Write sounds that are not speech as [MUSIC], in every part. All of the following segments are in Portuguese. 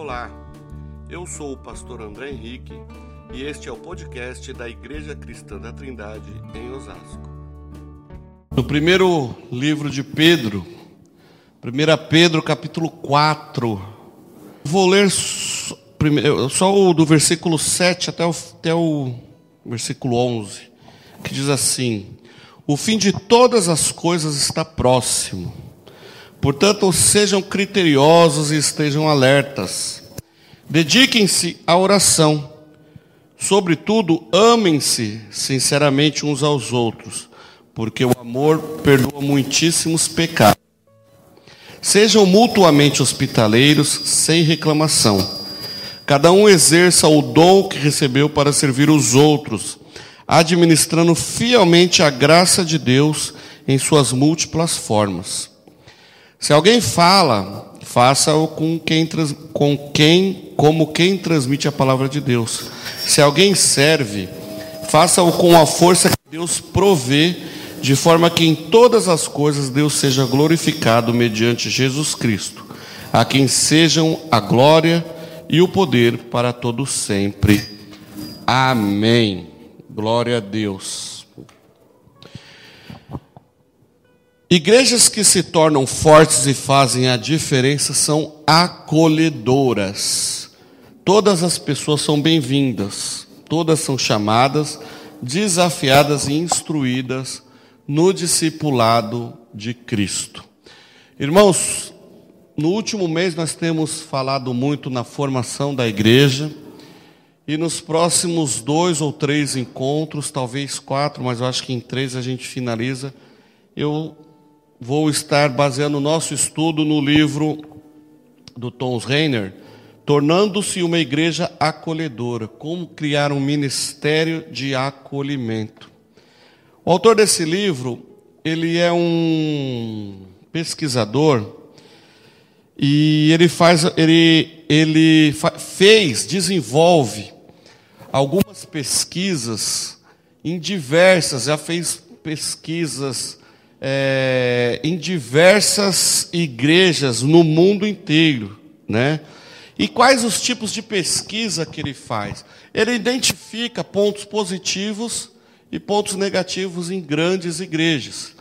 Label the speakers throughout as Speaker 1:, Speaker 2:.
Speaker 1: Olá, eu sou o pastor André Henrique e este é o podcast da Igreja Cristã da Trindade em Osasco. No primeiro livro de Pedro, 1 Pedro capítulo 4, vou ler só o do versículo 7 até o, até o versículo 11, que diz assim: O fim de todas as coisas está próximo. Portanto, sejam criteriosos e estejam alertas. Dediquem-se à oração. Sobretudo, amem-se sinceramente uns aos outros, porque o amor perdoa muitíssimos pecados. Sejam mutuamente hospitaleiros, sem reclamação. Cada um exerça o dom que recebeu para servir os outros, administrando fielmente a graça de Deus em suas múltiplas formas. Se alguém fala, faça-o com quem, com quem, como quem transmite a palavra de Deus. Se alguém serve, faça-o com a força que Deus provê, de forma que em todas as coisas Deus seja glorificado mediante Jesus Cristo, a quem sejam a glória e o poder para todos sempre. Amém. Glória a Deus. Igrejas que se tornam fortes e fazem a diferença são acolhedoras. Todas as pessoas são bem-vindas, todas são chamadas, desafiadas e instruídas no discipulado de Cristo. Irmãos, no último mês nós temos falado muito na formação da igreja. E nos próximos dois ou três encontros, talvez quatro, mas eu acho que em três a gente finaliza, eu vou estar baseando o nosso estudo no livro do Tom Reiner, Tornando-se uma Igreja Acolhedora, como criar um ministério de acolhimento. O autor desse livro, ele é um pesquisador e ele faz, ele, ele fez, desenvolve algumas pesquisas em diversas, já fez pesquisas é, em diversas igrejas no mundo inteiro, né? E quais os tipos de pesquisa que ele faz? Ele identifica pontos positivos e pontos negativos em grandes igrejas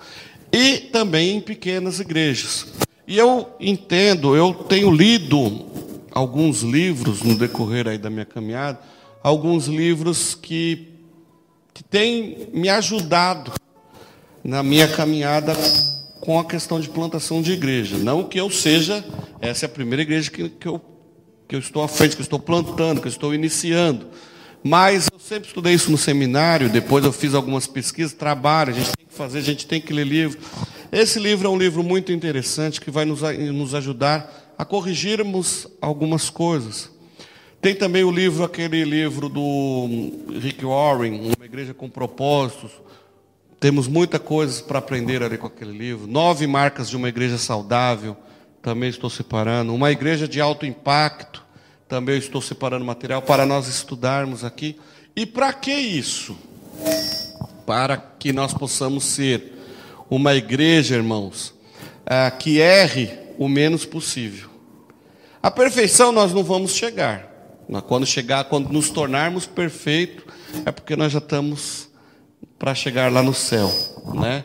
Speaker 1: e também em pequenas igrejas. E eu entendo, eu tenho lido alguns livros no decorrer aí da minha caminhada, alguns livros que, que têm me ajudado na minha caminhada com a questão de plantação de igreja. Não que eu seja, essa é a primeira igreja que, que, eu, que eu estou à frente, que eu estou plantando, que eu estou iniciando. Mas eu sempre estudei isso no seminário, depois eu fiz algumas pesquisas, trabalho, a gente tem que fazer, a gente tem que ler livro. Esse livro é um livro muito interessante que vai nos, nos ajudar a corrigirmos algumas coisas. Tem também o livro, aquele livro do Rick Warren, Uma Igreja com Propósitos, temos muita coisa para aprender ali com aquele livro. Nove marcas de uma igreja saudável, também estou separando. Uma igreja de alto impacto, também estou separando material para nós estudarmos aqui. E para que isso? Para que nós possamos ser uma igreja, irmãos, ah, que erre o menos possível. A perfeição nós não vamos chegar. Quando chegar, quando nos tornarmos perfeitos, é porque nós já estamos para chegar lá no céu, né?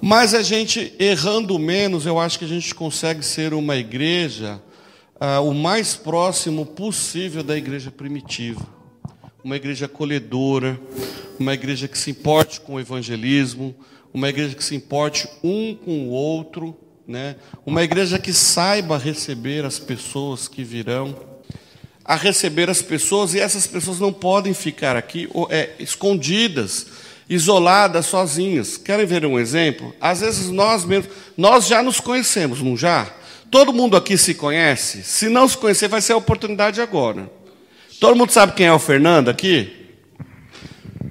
Speaker 1: Mas a gente errando menos, eu acho que a gente consegue ser uma igreja uh, o mais próximo possível da igreja primitiva, uma igreja acolhedora, uma igreja que se importe com o evangelismo, uma igreja que se importe um com o outro, né? Uma igreja que saiba receber as pessoas que virão, a receber as pessoas e essas pessoas não podem ficar aqui é, escondidas isoladas, sozinhas. Querem ver um exemplo? Às vezes nós mesmos, nós já nos conhecemos, não já? Todo mundo aqui se conhece? Se não se conhecer, vai ser a oportunidade agora. Todo mundo sabe quem é o Fernando aqui?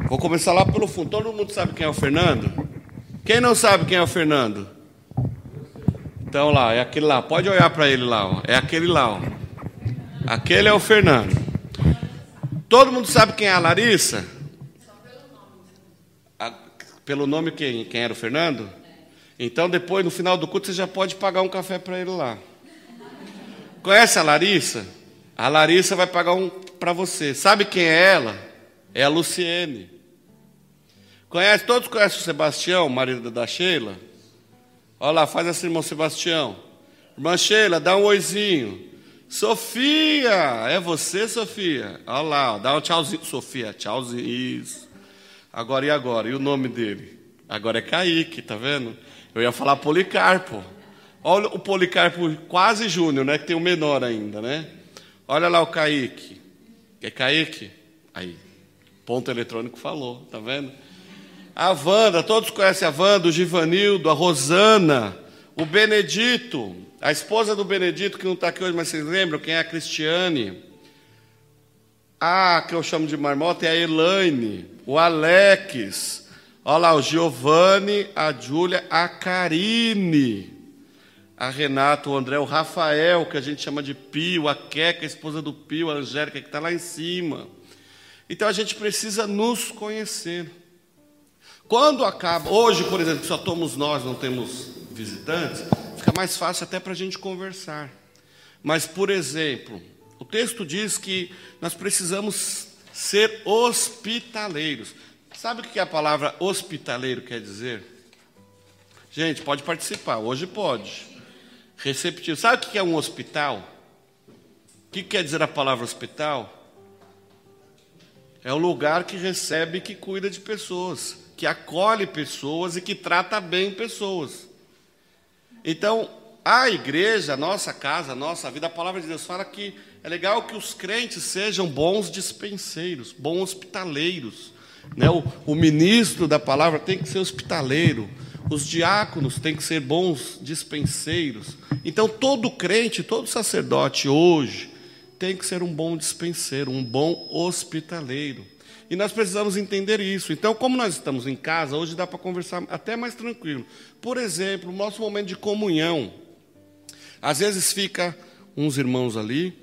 Speaker 1: Vou começar lá pelo fundo. Todo mundo sabe quem é o Fernando? Quem não sabe quem é o Fernando? Então lá, é aquele lá. Pode olhar para ele lá. Ó. É aquele lá. Ó. Aquele é o Fernando. Todo mundo sabe quem é a Larissa? Pelo nome quem, quem era o Fernando? Então depois, no final do culto, você já pode pagar um café para ele lá. Conhece a Larissa? A Larissa vai pagar um para você. Sabe quem é ela? É a Luciene. Conhece? Todos conhecem o Sebastião, marido da Sheila? Olha lá, faz assim, irmão Sebastião. Irmã Sheila, dá um oizinho. Sofia, é você, Sofia? Olha lá, dá um tchauzinho. Sofia, tchauzinho. Isso. Agora e agora? E o nome dele? Agora é Kaique, tá vendo? Eu ia falar Policarpo. Olha o Policarpo quase júnior, né? Que tem o menor ainda, né? Olha lá o Kaique. É Kaique? Aí. Ponto eletrônico falou, tá vendo? A Wanda, todos conhecem a Wanda, o Givanildo, a Rosana, o Benedito, a esposa do Benedito, que não está aqui hoje, mas vocês lembram quem é a Cristiane? A que eu chamo de marmota é a Elaine, o Alex, olha lá, o Giovanni, a Júlia, a Karine, a Renata, o André, o Rafael, que a gente chama de Pio, a Queca, a esposa do Pio, a Angélica, que está lá em cima. Então a gente precisa nos conhecer. Quando acaba, hoje, por exemplo, só somos nós, não temos visitantes, fica mais fácil até para a gente conversar. Mas, por exemplo, o texto diz que nós precisamos ser hospitaleiros. Sabe o que a palavra hospitaleiro quer dizer? Gente, pode participar, hoje pode. Receptivo. Sabe o que é um hospital? O que quer dizer a palavra hospital? É o lugar que recebe que cuida de pessoas, que acolhe pessoas e que trata bem pessoas. Então, a igreja, a nossa casa, a nossa vida, a palavra de Deus fala que é legal que os crentes sejam bons dispenseiros, bons hospitaleiros. Né? O, o ministro da palavra tem que ser hospitaleiro, os diáconos têm que ser bons dispenseiros. Então, todo crente, todo sacerdote hoje tem que ser um bom dispenseiro, um bom hospitaleiro. E nós precisamos entender isso. Então, como nós estamos em casa, hoje dá para conversar até mais tranquilo. Por exemplo, o nosso momento de comunhão. Às vezes fica uns irmãos ali,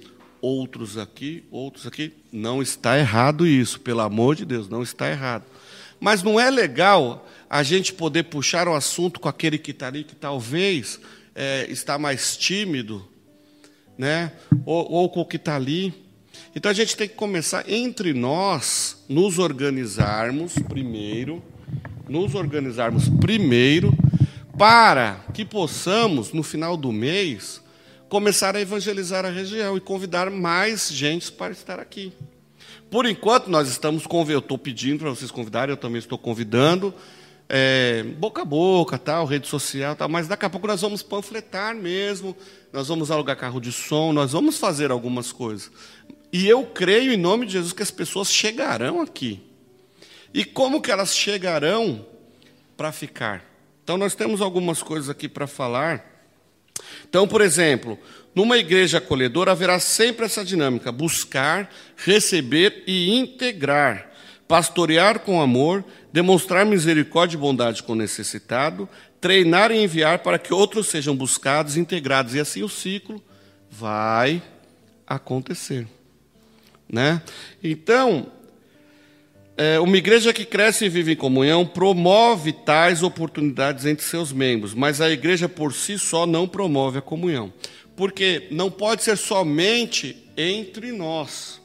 Speaker 1: outros aqui, outros aqui. Não está errado isso, pelo amor de Deus, não está errado. Mas não é legal a gente poder puxar o assunto com aquele que está ali, que talvez é, está mais tímido, né? ou, ou com o que está ali. Então a gente tem que começar entre nós nos organizarmos primeiro, nos organizarmos primeiro, para que possamos, no final do mês, começar a evangelizar a região e convidar mais gente para estar aqui. Por enquanto, nós estamos convidando, eu estou pedindo para vocês convidarem, eu também estou convidando, é, boca a boca, tal, rede social, tal, mas daqui a pouco nós vamos panfletar mesmo, nós vamos alugar carro de som, nós vamos fazer algumas coisas. E eu creio em nome de Jesus que as pessoas chegarão aqui. E como que elas chegarão para ficar? Então nós temos algumas coisas aqui para falar. Então, por exemplo, numa igreja acolhedora haverá sempre essa dinâmica: buscar, receber e integrar, pastorear com amor, demonstrar misericórdia e bondade com o necessitado, treinar e enviar para que outros sejam buscados integrados. E assim o ciclo vai acontecer. Né? Então, é, uma igreja que cresce e vive em comunhão promove tais oportunidades entre seus membros, mas a igreja por si só não promove a comunhão. Porque não pode ser somente entre nós.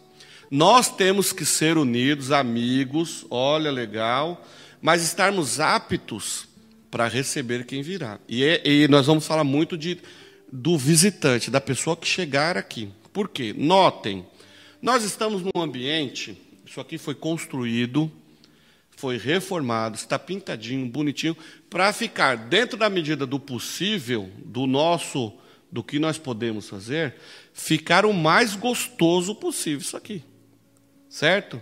Speaker 1: Nós temos que ser unidos, amigos, olha, legal, mas estarmos aptos para receber quem virá. E, é, e, nós vamos falar muito de, do visitante, da pessoa que chegar aqui. Por quê? Notem, nós estamos num ambiente, isso aqui foi construído, foi reformado, está pintadinho, bonitinho, para ficar dentro da medida do possível, do nosso, do que nós podemos fazer, ficar o mais gostoso possível isso aqui. Certo?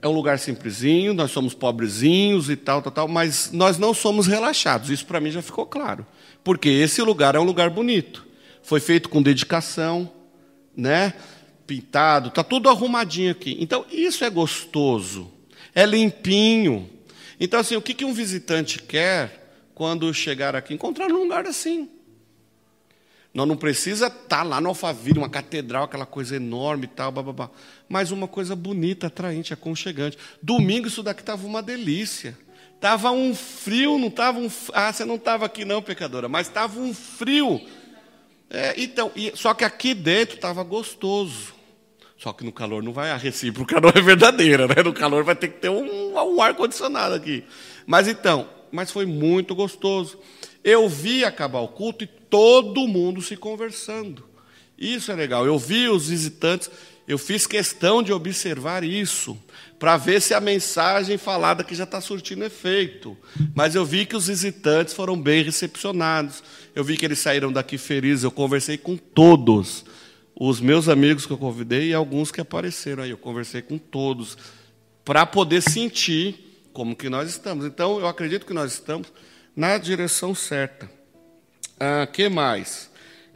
Speaker 1: É um lugar simplesinho, nós somos pobrezinhos e tal, tal, tal, mas nós não somos relaxados. Isso para mim já ficou claro. Porque esse lugar é um lugar bonito. Foi feito com dedicação, né? Pintado, está tudo arrumadinho aqui. Então, isso é gostoso, é limpinho. Então, assim, o que, que um visitante quer quando chegar aqui? Encontrar um lugar assim. Nós não precisa estar tá lá no Alphaville, uma catedral, aquela coisa enorme e tal, bababá. mas uma coisa bonita, atraente, aconchegante. Domingo isso daqui estava uma delícia. Estava um frio, não estava um. Ah, você não estava aqui não, pecadora, mas estava um frio. É, então, e, só que aqui dentro estava gostoso. Só que no calor não vai, a recíproca não é verdadeira, né? No calor vai ter que ter um, um ar-condicionado aqui. Mas então, mas foi muito gostoso. Eu vi acabar o culto e todo mundo se conversando. Isso é legal. Eu vi os visitantes, eu fiz questão de observar isso, para ver se a mensagem falada aqui já está surtindo efeito. Mas eu vi que os visitantes foram bem recepcionados. Eu vi que eles saíram daqui felizes. Eu conversei com todos. Os meus amigos que eu convidei e alguns que apareceram aí. Eu conversei com todos. Para poder sentir como que nós estamos. Então, eu acredito que nós estamos na direção certa. Ah, que mais?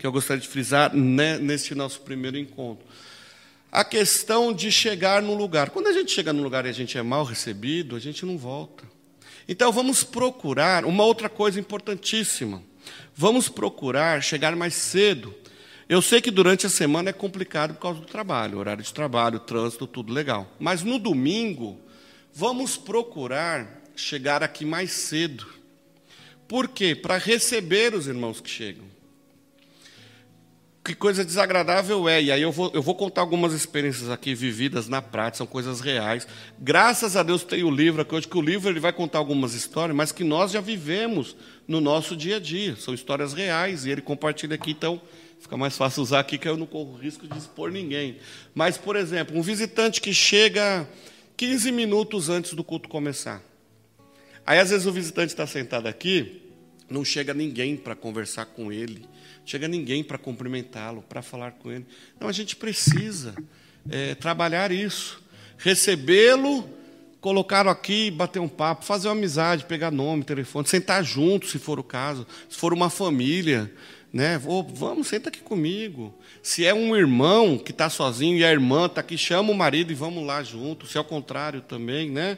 Speaker 1: que eu gostaria de frisar né, neste nosso primeiro encontro. A questão de chegar no lugar. Quando a gente chega no lugar e a gente é mal recebido, a gente não volta. Então vamos procurar uma outra coisa importantíssima. Vamos procurar chegar mais cedo. Eu sei que durante a semana é complicado por causa do trabalho, horário de trabalho, trânsito, tudo legal. Mas no domingo, vamos procurar chegar aqui mais cedo. Por quê? Para receber os irmãos que chegam que coisa desagradável é. E aí eu vou, eu vou contar algumas experiências aqui vividas na prática, são coisas reais. Graças a Deus tem o livro aqui hoje, que o livro ele vai contar algumas histórias, mas que nós já vivemos no nosso dia a dia. São histórias reais, e ele compartilha aqui, então fica mais fácil usar aqui, que eu não corro risco de expor ninguém. Mas, por exemplo, um visitante que chega 15 minutos antes do culto começar. Aí, às vezes, o visitante está sentado aqui, não chega ninguém para conversar com ele chega ninguém para cumprimentá-lo, para falar com ele. Não, a gente precisa é, trabalhar isso, recebê-lo, colocá-lo aqui, bater um papo, fazer uma amizade, pegar nome, telefone, sentar junto, se for o caso, se for uma família, né? Vamos, senta aqui comigo. Se é um irmão que está sozinho e a irmã está aqui, chama o marido e vamos lá junto. Se é o contrário também, né?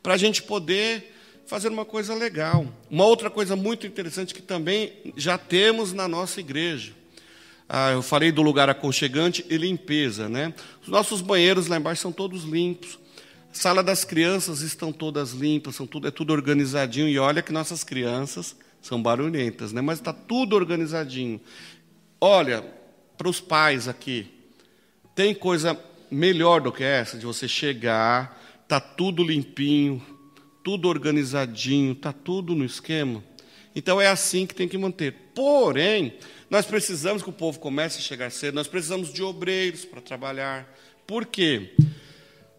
Speaker 1: Para a gente poder fazer uma coisa legal. Uma outra coisa muito interessante que também já temos na nossa igreja. Ah, eu falei do lugar aconchegante e limpeza, né? Os nossos banheiros lá embaixo são todos limpos. A sala das crianças estão todas limpas, são tudo, é tudo organizadinho. E olha que nossas crianças são barulhentas, né? Mas está tudo organizadinho. Olha, para os pais aqui, tem coisa melhor do que essa de você chegar, tá tudo limpinho, tudo organizadinho, está tudo no esquema. Então é assim que tem que manter. Porém, nós precisamos que o povo comece a chegar cedo, nós precisamos de obreiros para trabalhar. Por quê?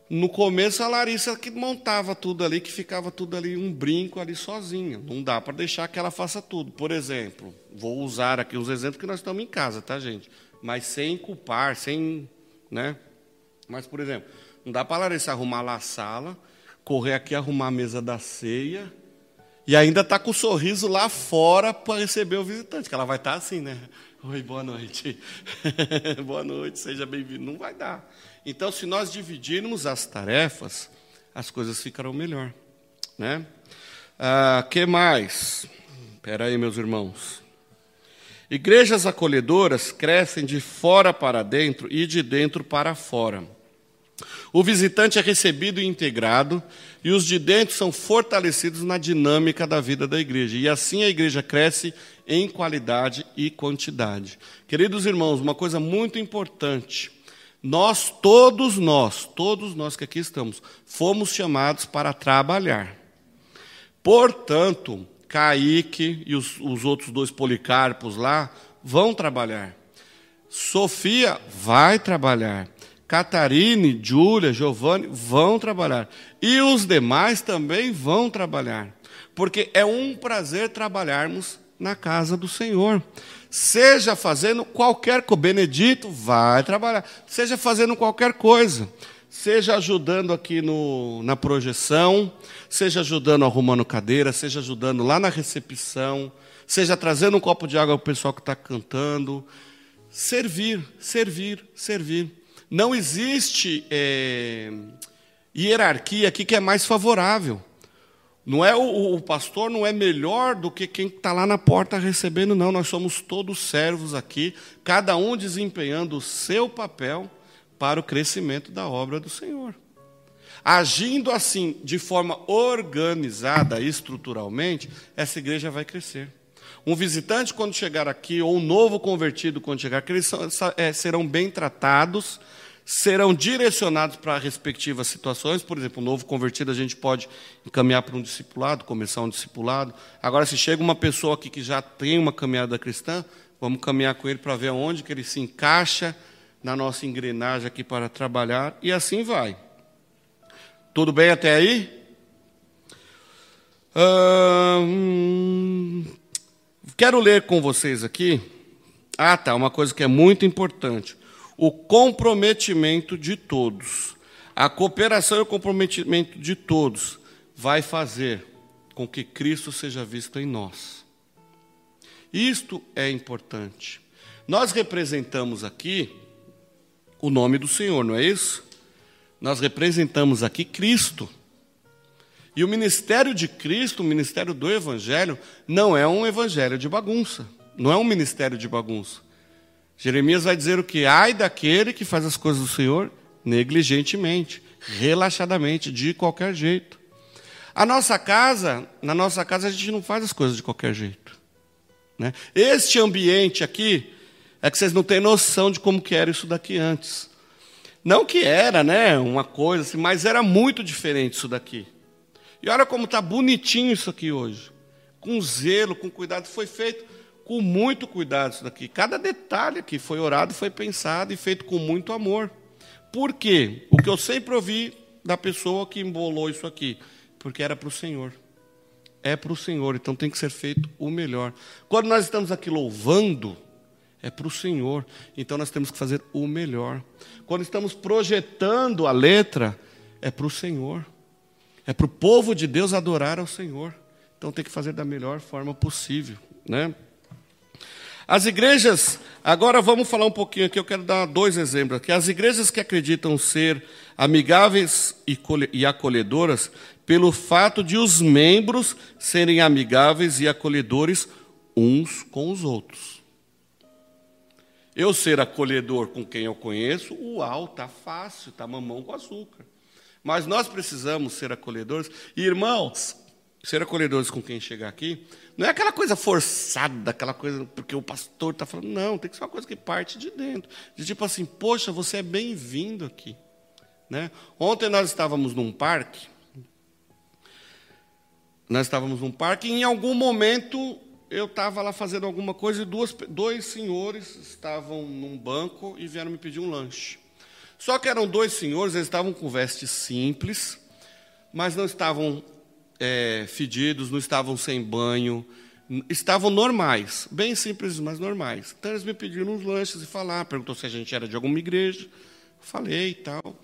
Speaker 1: No começo a Larissa que montava tudo ali, que ficava tudo ali um brinco ali sozinha. Não dá para deixar que ela faça tudo. Por exemplo, vou usar aqui os exemplos que nós estamos em casa, tá, gente? Mas sem culpar, sem, né? Mas por exemplo, não dá para a Larissa arrumar lá a sala, correr aqui arrumar a mesa da ceia e ainda está com o sorriso lá fora para receber o visitante, que ela vai estar tá assim, né? [LAUGHS] Oi, boa noite. [LAUGHS] boa noite, seja bem-vindo. Não vai dar. Então, se nós dividirmos as tarefas, as coisas ficarão melhor. Né? Ah, que mais? Espera aí, meus irmãos. Igrejas acolhedoras crescem de fora para dentro e de dentro para fora. O visitante é recebido e integrado, e os de dentro são fortalecidos na dinâmica da vida da igreja. E assim a igreja cresce em qualidade e quantidade. Queridos irmãos, uma coisa muito importante. Nós, todos nós, todos nós que aqui estamos, fomos chamados para trabalhar. Portanto, Caíque e os, os outros dois policarpos lá vão trabalhar. Sofia vai trabalhar. Catarine, Júlia, Giovanni vão trabalhar. E os demais também vão trabalhar. Porque é um prazer trabalharmos na casa do Senhor. Seja fazendo qualquer coisa, Benedito vai trabalhar. Seja fazendo qualquer coisa. Seja ajudando aqui no, na projeção, seja ajudando arrumando cadeira, seja ajudando lá na recepção, seja trazendo um copo de água para o pessoal que está cantando. Servir, servir, servir. Não existe é, hierarquia aqui que é mais favorável. Não é o, o pastor não é melhor do que quem está lá na porta recebendo, não. Nós somos todos servos aqui, cada um desempenhando o seu papel para o crescimento da obra do Senhor. Agindo assim, de forma organizada, estruturalmente, essa igreja vai crescer. Um visitante, quando chegar aqui, ou um novo convertido, quando chegar aqui, eles é, serão bem tratados, serão direcionados para respectivas situações. Por exemplo, um novo convertido a gente pode encaminhar para um discipulado, começar um discipulado. Agora, se chega uma pessoa aqui que já tem uma caminhada cristã, vamos caminhar com ele para ver onde que ele se encaixa na nossa engrenagem aqui para trabalhar, e assim vai. Tudo bem até aí? Hum, quero ler com vocês aqui. Ah, tá, uma coisa que é muito importante o comprometimento de todos. A cooperação e o comprometimento de todos vai fazer com que Cristo seja visto em nós. Isto é importante. Nós representamos aqui o nome do Senhor, não é isso? Nós representamos aqui Cristo. E o ministério de Cristo, o ministério do Evangelho, não é um evangelho de bagunça, não é um ministério de bagunça. Jeremias vai dizer o que? Ai daquele que faz as coisas do Senhor negligentemente, relaxadamente, de qualquer jeito. A nossa casa, na nossa casa a gente não faz as coisas de qualquer jeito. Né? Este ambiente aqui, é que vocês não têm noção de como que era isso daqui antes. Não que era, né, uma coisa assim, mas era muito diferente isso daqui. E olha como está bonitinho isso aqui hoje. Com zelo, com cuidado, foi feito com muito cuidado isso daqui. Cada detalhe aqui foi orado, foi pensado e feito com muito amor. Por quê? O que eu sempre ouvi da pessoa que embolou isso aqui, porque era para o Senhor. É para o Senhor, então tem que ser feito o melhor. Quando nós estamos aqui louvando, é para o Senhor, então nós temos que fazer o melhor. Quando estamos projetando a letra, é para o Senhor. É para o povo de Deus adorar ao Senhor. Então tem que fazer da melhor forma possível, né? As igrejas, agora vamos falar um pouquinho aqui, eu quero dar dois exemplos aqui. As igrejas que acreditam ser amigáveis e acolhedoras, pelo fato de os membros serem amigáveis e acolhedores uns com os outros. Eu ser acolhedor com quem eu conheço, uau, tá fácil, tá mamão com açúcar. Mas nós precisamos ser acolhedores. Irmãos, ser acolhedores com quem chegar aqui, não é aquela coisa forçada, aquela coisa porque o pastor está falando, não, tem que ser uma coisa que parte de dentro. De tipo assim, poxa, você é bem-vindo aqui. Né? Ontem nós estávamos num parque, nós estávamos num parque e em algum momento eu estava lá fazendo alguma coisa e duas, dois senhores estavam num banco e vieram me pedir um lanche. Só que eram dois senhores, eles estavam com vestes simples, mas não estavam é, fedidos, não estavam sem banho, estavam normais, bem simples, mas normais. Então eles me pediram uns lanches e falar, perguntou se a gente era de alguma igreja, falei e tal.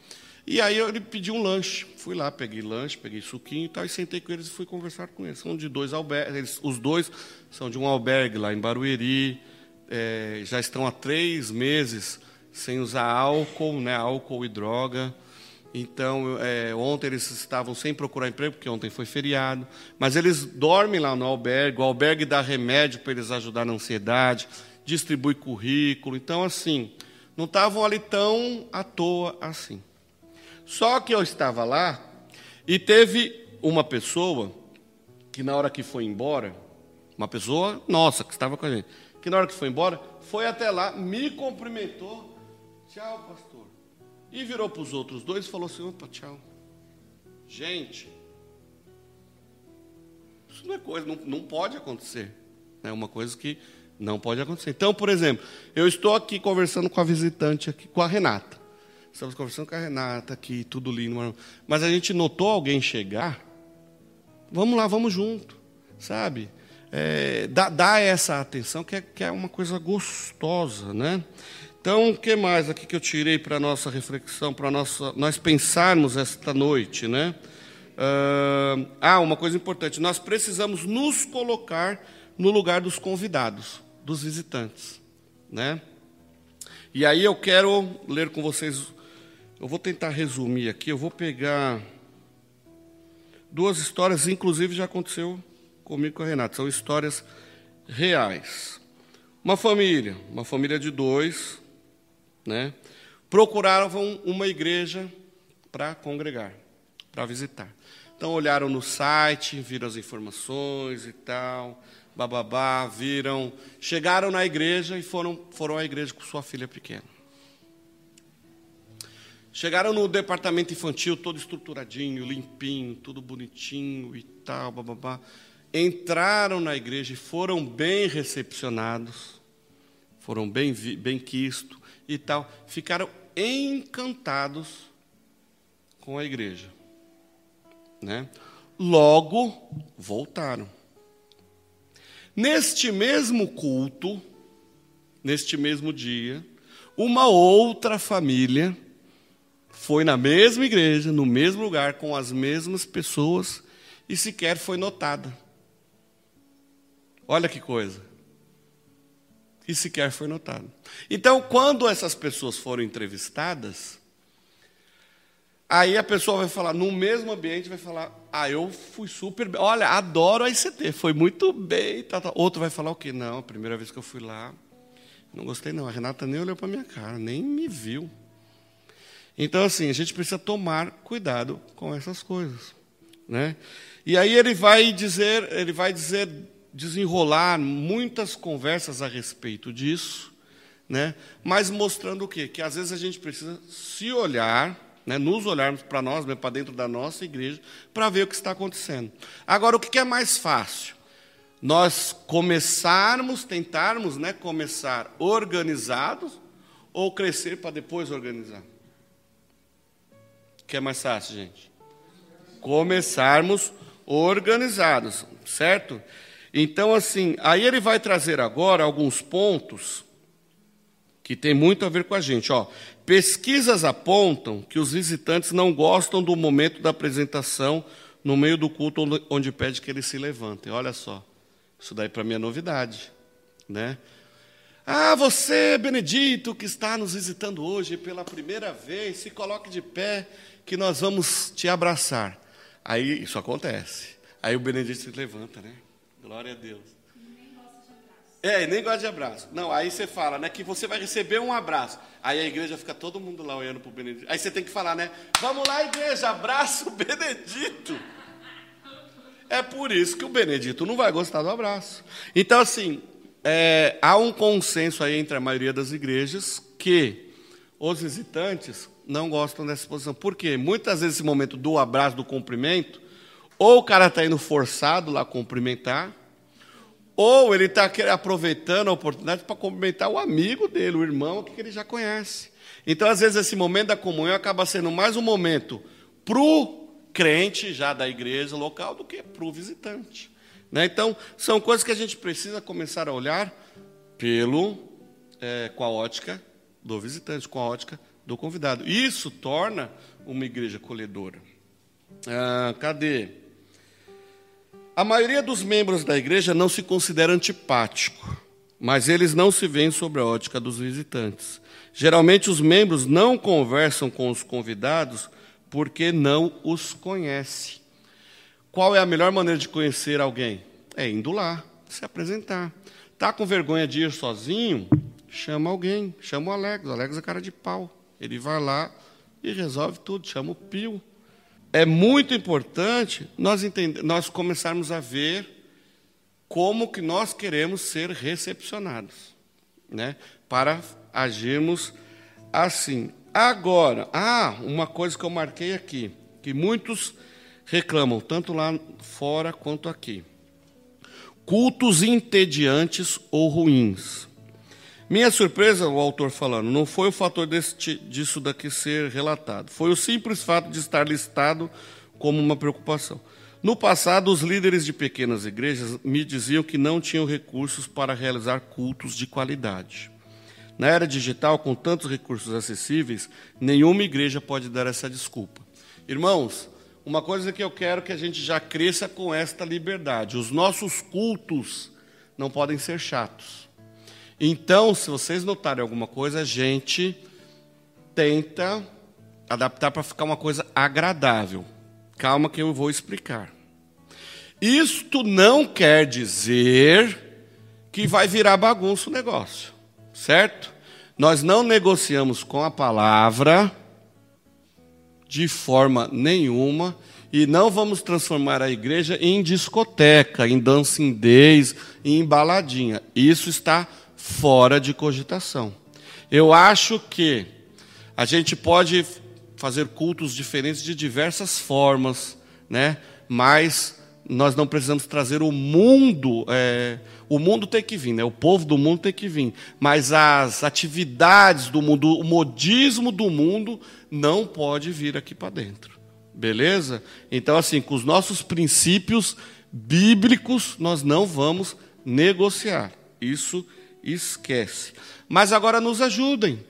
Speaker 1: E aí ele pediu um lanche, fui lá, peguei lanche, peguei suquinho e tal, e sentei com eles e fui conversar com eles. São de dois albergues, os dois são de um albergue lá em Barueri, é, já estão há três meses sem usar álcool, né, álcool e droga. Então, é, ontem eles estavam sem procurar emprego, porque ontem foi feriado. Mas eles dormem lá no albergue. O albergue dá remédio para eles ajudar na ansiedade, distribui currículo. Então, assim, não estavam ali tão à toa assim. Só que eu estava lá e teve uma pessoa que, na hora que foi embora, uma pessoa nossa que estava com a gente, que na hora que foi embora, foi até lá, me cumprimentou. Tchau, pastor. E virou para os outros dois e falou assim: opa, tchau. Gente, isso não é coisa, não, não pode acontecer. É uma coisa que não pode acontecer. Então, por exemplo, eu estou aqui conversando com a visitante, aqui, com a Renata. Estamos conversando com a Renata aqui, tudo lindo. Mas a gente notou alguém chegar. Vamos lá, vamos junto, sabe? É, dá, dá, essa atenção que é, que é uma coisa gostosa, né? Então, o que mais aqui que eu tirei para a nossa reflexão, para nossa, nós pensarmos esta noite, né? Uh, ah, uma coisa importante, nós precisamos nos colocar no lugar dos convidados, dos visitantes, né? E aí eu quero ler com vocês, eu vou tentar resumir aqui, eu vou pegar duas histórias, inclusive já aconteceu comigo com a Renata, são histórias reais. Uma família, uma família de dois, né, procuravam uma igreja para congregar, para visitar. Então olharam no site, viram as informações e tal, bababá, viram, chegaram na igreja e foram, foram à igreja com sua filha pequena. Chegaram no departamento infantil todo estruturadinho, limpinho, tudo bonitinho e tal, bababá. Entraram na igreja e foram bem recepcionados, foram bem, bem quistos e tal. Ficaram encantados com a igreja. Né? Logo, voltaram. Neste mesmo culto, neste mesmo dia, uma outra família foi na mesma igreja, no mesmo lugar, com as mesmas pessoas e sequer foi notada. Olha que coisa. E sequer foi notada. Então, quando essas pessoas foram entrevistadas, aí a pessoa vai falar, no mesmo ambiente, vai falar: Ah, eu fui super bem. Olha, adoro a ICT, foi muito bem. Tá, tá. Outro vai falar o quê? Não, a primeira vez que eu fui lá, não gostei, não. A Renata nem olhou para minha cara, nem me viu. Então, assim, a gente precisa tomar cuidado com essas coisas. Né? E aí ele vai dizer, ele vai dizer, desenrolar muitas conversas a respeito disso, né? mas mostrando o quê? Que às vezes a gente precisa se olhar, né? nos olharmos para nós, para dentro da nossa igreja, para ver o que está acontecendo. Agora, o que é mais fácil? Nós começarmos, tentarmos né, começar organizados ou crescer para depois organizar? que é mais fácil, gente? Começarmos organizados, certo? Então, assim, aí ele vai trazer agora alguns pontos que tem muito a ver com a gente. Ó, pesquisas apontam que os visitantes não gostam do momento da apresentação no meio do culto onde pede que eles se levantem. Olha só, isso daí para mim é novidade, né? Ah, você, Benedito, que está nos visitando hoje pela primeira vez, se coloque de pé que nós vamos te abraçar. Aí isso acontece. Aí o Benedito se levanta, né? Glória a Deus. É, e nem gosta de abraço. Não, aí você fala, né, que você vai receber um abraço. Aí a igreja fica todo mundo lá olhando para o Benedito. Aí você tem que falar, né? Vamos lá, igreja, abraço o [LAUGHS] Benedito. É por isso que o Benedito não vai gostar do abraço. Então, assim, é, há um consenso aí entre a maioria das igrejas que os visitantes não gostam dessa posição. Por quê? Muitas vezes esse momento do abraço, do cumprimento, ou o cara está indo forçado lá cumprimentar, ou ele está aproveitando a oportunidade para cumprimentar o amigo dele, o irmão que ele já conhece. Então, às vezes, esse momento da comunhão acaba sendo mais um momento para o crente já da igreja local do que para o visitante. Né? Então, são coisas que a gente precisa começar a olhar pelo, é, com a ótica do visitante, com a ótica do convidado. Isso torna uma igreja acolhedora. Ah, cadê? A maioria dos membros da igreja não se considera antipático, mas eles não se veem sobre a ótica dos visitantes. Geralmente, os membros não conversam com os convidados porque não os conhece. Qual é a melhor maneira de conhecer alguém? É indo lá, se apresentar. Está com vergonha de ir sozinho? Chama alguém, chama o Alex. O Alex é cara de pau. Ele vai lá e resolve tudo, chama o Pio. É muito importante nós, entender, nós começarmos a ver como que nós queremos ser recepcionados, né? para agirmos assim. Agora, ah, uma coisa que eu marquei aqui, que muitos reclamam, tanto lá fora quanto aqui. Cultos entediantes ou ruins. Minha surpresa, o autor falando, não foi o fator deste, disso daqui ser relatado, foi o simples fato de estar listado como uma preocupação. No passado, os líderes de pequenas igrejas me diziam que não tinham recursos para realizar cultos de qualidade. Na era digital, com tantos recursos acessíveis, nenhuma igreja pode dar essa desculpa. Irmãos, uma coisa que eu quero que a gente já cresça com esta liberdade: os nossos cultos não podem ser chatos. Então, se vocês notarem alguma coisa, a gente tenta adaptar para ficar uma coisa agradável. Calma que eu vou explicar. Isto não quer dizer que vai virar bagunça o negócio, certo? Nós não negociamos com a palavra de forma nenhuma e não vamos transformar a igreja em discoteca, em dancindez, em baladinha. Isso está fora de cogitação. Eu acho que a gente pode fazer cultos diferentes de diversas formas, né? Mas nós não precisamos trazer o mundo, é, o mundo tem que vir, né? O povo do mundo tem que vir, mas as atividades do mundo, o modismo do mundo não pode vir aqui para dentro. Beleza? Então assim, com os nossos princípios bíblicos, nós não vamos negociar. Isso esquece. Mas agora nos ajudem.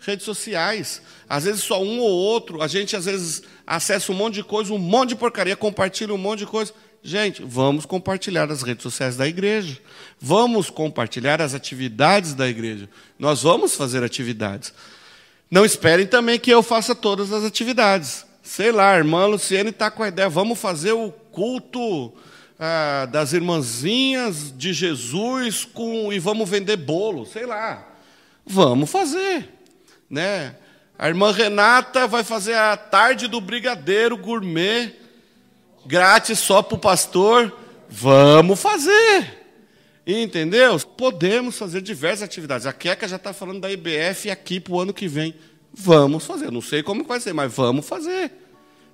Speaker 1: Redes sociais. Às vezes só um ou outro, a gente às vezes acessa um monte de coisa, um monte de porcaria, compartilha um monte de coisa. Gente, vamos compartilhar as redes sociais da igreja. Vamos compartilhar as atividades da igreja. Nós vamos fazer atividades. Não esperem também que eu faça todas as atividades. Sei lá, irmã Luciane está com a ideia, vamos fazer o culto ah, das irmãzinhas de Jesus com, e vamos vender bolo, sei lá. Vamos fazer. Né? A irmã Renata vai fazer a tarde do brigadeiro gourmet, grátis só para o pastor. Vamos fazer. Entendeu? Podemos fazer diversas atividades. A Queca já está falando da IBF aqui para o ano que vem. Vamos fazer. Não sei como vai ser, mas vamos fazer.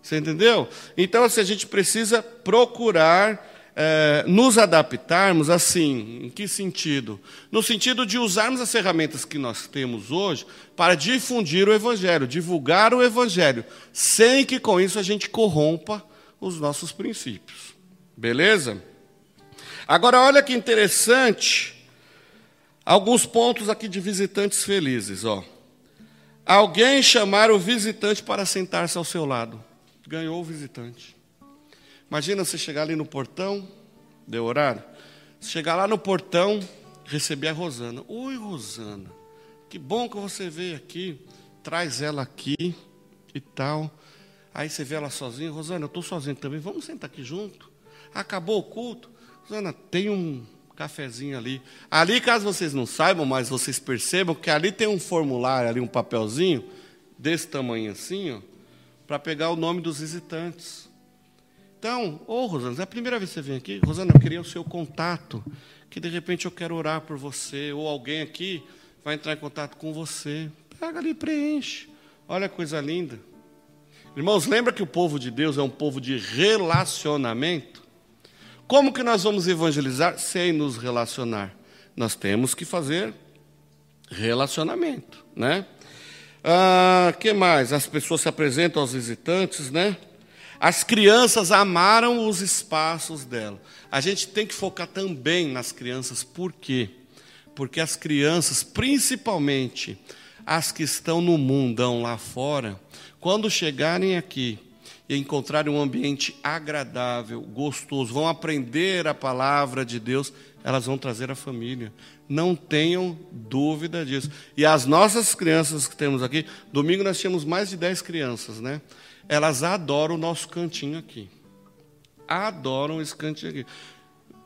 Speaker 1: Você entendeu? Então, assim, a gente precisa procurar é, nos adaptarmos assim. Em que sentido? No sentido de usarmos as ferramentas que nós temos hoje para difundir o Evangelho, divulgar o Evangelho, sem que com isso a gente corrompa os nossos princípios. Beleza? Agora, olha que interessante. Alguns pontos aqui de visitantes felizes. Ó. Alguém chamar o visitante para sentar-se ao seu lado ganhou o visitante. Imagina você chegar ali no portão, deu horário, chegar lá no portão, receber a Rosana. Oi, Rosana, que bom que você veio aqui, traz ela aqui e tal. Aí você vê ela sozinha, Rosana, eu estou sozinho também, vamos sentar aqui junto. Acabou o culto. Rosana, tem um cafezinho ali. Ali, caso vocês não saibam, mas vocês percebam que ali tem um formulário, ali um papelzinho, desse tamanho assim, ó, para pegar o nome dos visitantes. Então, ô oh, Rosana, é a primeira vez que você vem aqui? Rosana, eu queria o seu contato, que de repente eu quero orar por você, ou alguém aqui vai entrar em contato com você. Pega ali e preenche. Olha que coisa linda. Irmãos, lembra que o povo de Deus é um povo de relacionamento? Como que nós vamos evangelizar sem nos relacionar? Nós temos que fazer relacionamento, né? Ah, que mais? As pessoas se apresentam aos visitantes, né? As crianças amaram os espaços dela. A gente tem que focar também nas crianças, por quê? Porque as crianças, principalmente as que estão no mundão lá fora, quando chegarem aqui e encontrarem um ambiente agradável, gostoso, vão aprender a palavra de Deus, elas vão trazer a família. Não tenham dúvida disso. E as nossas crianças que temos aqui, domingo nós tínhamos mais de 10 crianças, né? Elas adoram o nosso cantinho aqui. Adoram esse cantinho aqui.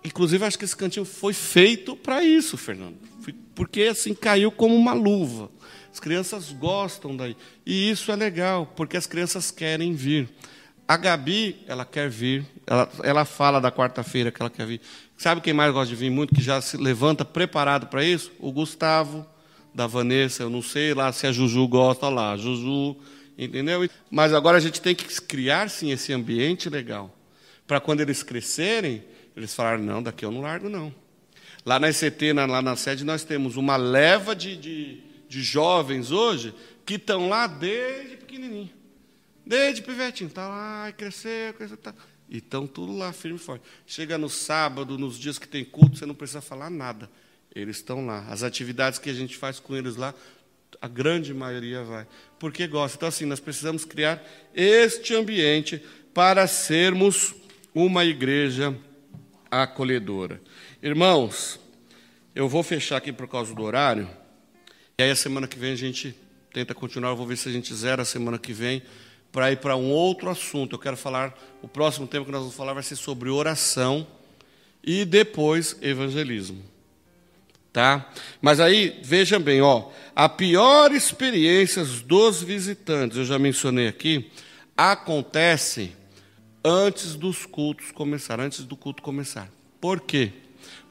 Speaker 1: Inclusive, acho que esse cantinho foi feito para isso, Fernando. Porque assim caiu como uma luva. As crianças gostam daí. E isso é legal, porque as crianças querem vir. A Gabi, ela quer vir. Ela, ela fala da quarta-feira que ela quer vir. Sabe quem mais gosta de vir muito, que já se levanta preparado para isso? O Gustavo, da Vanessa, eu não sei lá se a Juju gosta lá, Juju, entendeu? Mas agora a gente tem que criar, sim, esse ambiente legal. Para quando eles crescerem, eles falarem, não, daqui eu não largo, não. Lá na ICT, na, lá na sede, nós temos uma leva de, de, de jovens hoje que estão lá desde pequenininho. Desde pivetinho. Está lá, cresceu, cresceu, tá. E estão tudo lá, firme e forte. Chega no sábado, nos dias que tem culto, você não precisa falar nada. Eles estão lá. As atividades que a gente faz com eles lá, a grande maioria vai. Porque gosta. Então, assim, nós precisamos criar este ambiente para sermos uma igreja acolhedora. Irmãos, eu vou fechar aqui por causa do horário. E aí, a semana que vem, a gente tenta continuar. Eu vou ver se a gente zera a semana que vem para ir para um outro assunto. Eu quero falar, o próximo tema que nós vamos falar vai ser sobre oração e depois evangelismo. Tá? Mas aí, vejam bem, ó, a pior experiência dos visitantes, eu já mencionei aqui, acontece antes dos cultos começar, antes do culto começar. Por quê?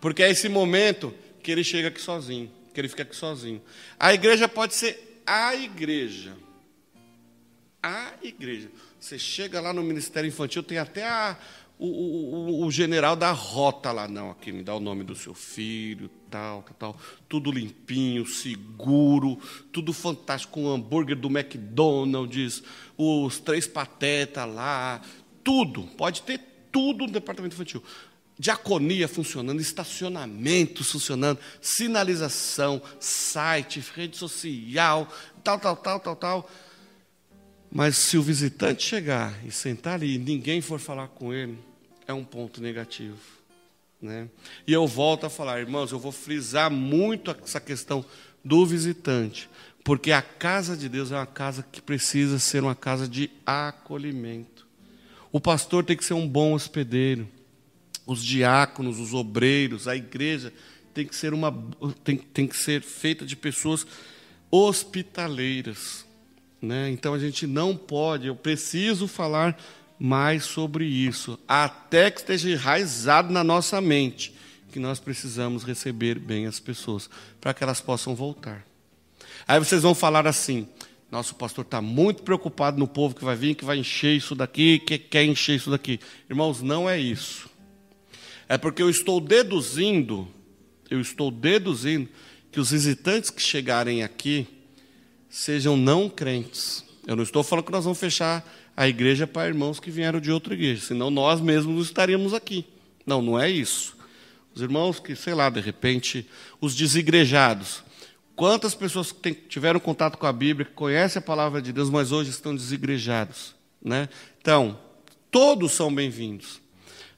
Speaker 1: Porque é esse momento que ele chega aqui sozinho, que ele fica aqui sozinho. A igreja pode ser a igreja, a igreja. Você chega lá no Ministério Infantil, tem até a, o, o, o, general da rota lá, não, aqui me dá o nome do seu filho, tal, tal, tal. Tudo limpinho, seguro, tudo fantástico, o hambúrguer do McDonald's, os três patetas lá, tudo. Pode ter tudo no departamento infantil. Diaconia funcionando, estacionamento funcionando, sinalização, site, rede social, tal, tal, tal, tal, tal. Mas se o visitante chegar e sentar ali e ninguém for falar com ele, é um ponto negativo. Né? E eu volto a falar, irmãos, eu vou frisar muito essa questão do visitante, porque a casa de Deus é uma casa que precisa ser uma casa de acolhimento. O pastor tem que ser um bom hospedeiro, os diáconos, os obreiros, a igreja tem que ser, uma, tem, tem que ser feita de pessoas hospitaleiras. Né? Então a gente não pode, eu preciso falar mais sobre isso, até que esteja enraizado na nossa mente, que nós precisamos receber bem as pessoas, para que elas possam voltar. Aí vocês vão falar assim: nosso pastor está muito preocupado no povo que vai vir, que vai encher isso daqui, que quer encher isso daqui. Irmãos, não é isso. É porque eu estou deduzindo, eu estou deduzindo que os visitantes que chegarem aqui, sejam não crentes. Eu não estou falando que nós vamos fechar a igreja para irmãos que vieram de outra igreja, senão nós mesmos não estaríamos aqui. Não, não é isso. Os irmãos que, sei lá, de repente, os desigrejados. Quantas pessoas que tiveram contato com a Bíblia, que conhecem a palavra de Deus, mas hoje estão desigrejados? Né? Então, todos são bem-vindos.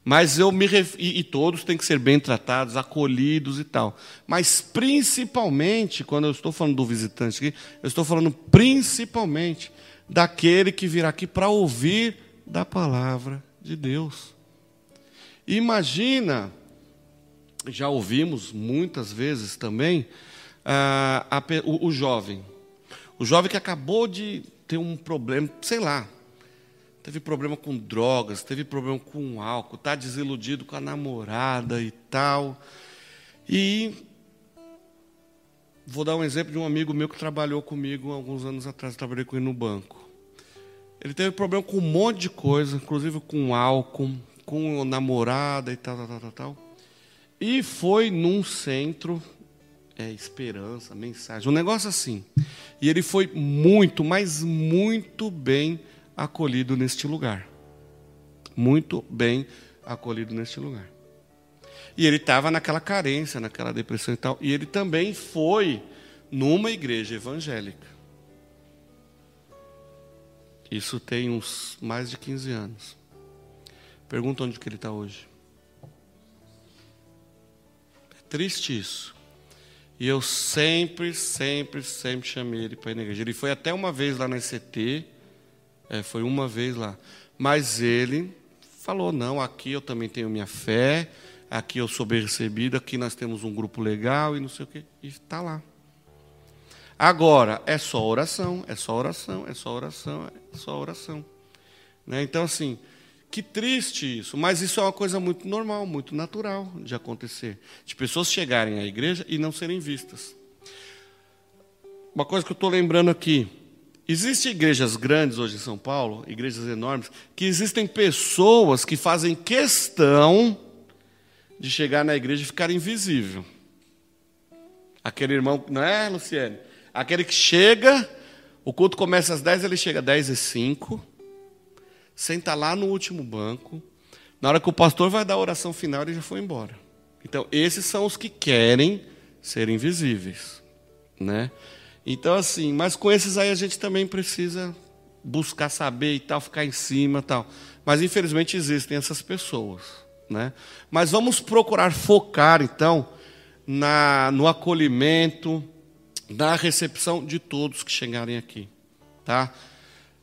Speaker 1: Mas eu me ref... e, e, todos têm que ser bem tratados, acolhidos e tal. Mas principalmente, quando eu estou falando do visitante aqui, eu estou falando principalmente daquele que virá aqui para ouvir da palavra de Deus. Imagina, já ouvimos muitas vezes também, ah, a, o, o jovem. O jovem que acabou de ter um problema, sei lá, teve problema com drogas, teve problema com álcool, está desiludido com a namorada e tal. E vou dar um exemplo de um amigo meu que trabalhou comigo alguns anos atrás, eu trabalhei com ele no banco. Ele teve problema com um monte de coisa, inclusive com álcool, com namorada e tal, tal, tal, tal. tal. E foi num centro, é, esperança, mensagem, um negócio assim. E ele foi muito, mas muito bem acolhido neste lugar. Muito bem acolhido neste lugar. E ele estava naquela carência, naquela depressão e tal. E ele também foi numa igreja evangélica. Isso tem uns mais de 15 anos. Pergunta onde que ele está hoje. É triste isso. E eu sempre, sempre, sempre chamei ele para ir na igreja. Ele foi até uma vez lá na ECT, é, foi uma vez lá. Mas ele falou: não, aqui eu também tenho minha fé, aqui eu sou bem recebido, aqui nós temos um grupo legal e não sei o quê. E está lá. Agora, é só oração, é só oração, é só oração, é só oração. Né? Então, assim, que triste isso, mas isso é uma coisa muito normal, muito natural de acontecer. De pessoas chegarem à igreja e não serem vistas. Uma coisa que eu estou lembrando aqui, Existem igrejas grandes hoje em São Paulo, igrejas enormes, que existem pessoas que fazem questão de chegar na igreja e ficar invisível. Aquele irmão, não é, Luciane? Aquele que chega, o culto começa às 10, ele chega às 10 e 5, senta lá no último banco. Na hora que o pastor vai dar a oração final, ele já foi embora. Então, esses são os que querem ser invisíveis, né? Então, assim, mas com esses aí a gente também precisa buscar saber e tal, ficar em cima e tal. Mas infelizmente existem essas pessoas, né? Mas vamos procurar focar então na no acolhimento, na recepção de todos que chegarem aqui, tá?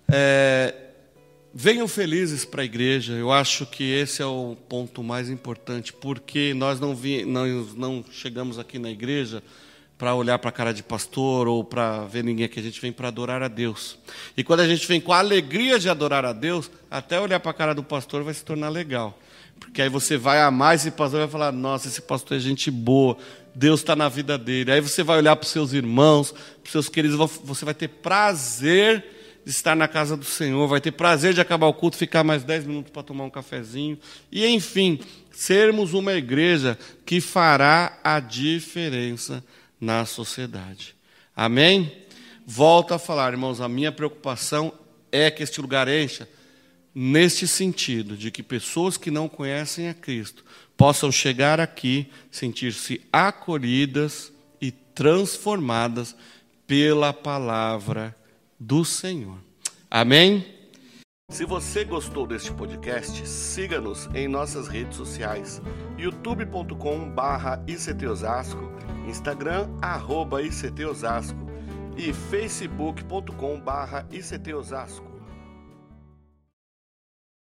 Speaker 1: É, venham felizes para a igreja. Eu acho que esse é o ponto mais importante, porque nós não vi, nós não chegamos aqui na igreja para olhar para a cara de pastor ou para ver ninguém aqui, a gente vem para adorar a Deus. E quando a gente vem com a alegria de adorar a Deus, até olhar para a cara do pastor vai se tornar legal. Porque aí você vai amar esse pastor e vai falar: nossa, esse pastor é gente boa, Deus está na vida dele. Aí você vai olhar para os seus irmãos, para os seus queridos, você vai ter prazer de estar na casa do Senhor, vai ter prazer de acabar o culto, ficar mais 10 minutos para tomar um cafezinho. E, enfim, sermos uma igreja que fará a diferença na sociedade. Amém? Volto a falar, irmãos, a minha preocupação é que este lugar encha neste sentido, de que pessoas que não conhecem a Cristo possam chegar aqui, sentir-se acolhidas e transformadas pela palavra do Senhor. Amém? Se você gostou deste podcast, siga-nos em nossas redes sociais: youtube.com/ictosasco, Instagram arroba @ictosasco e facebook.com/ictosasco.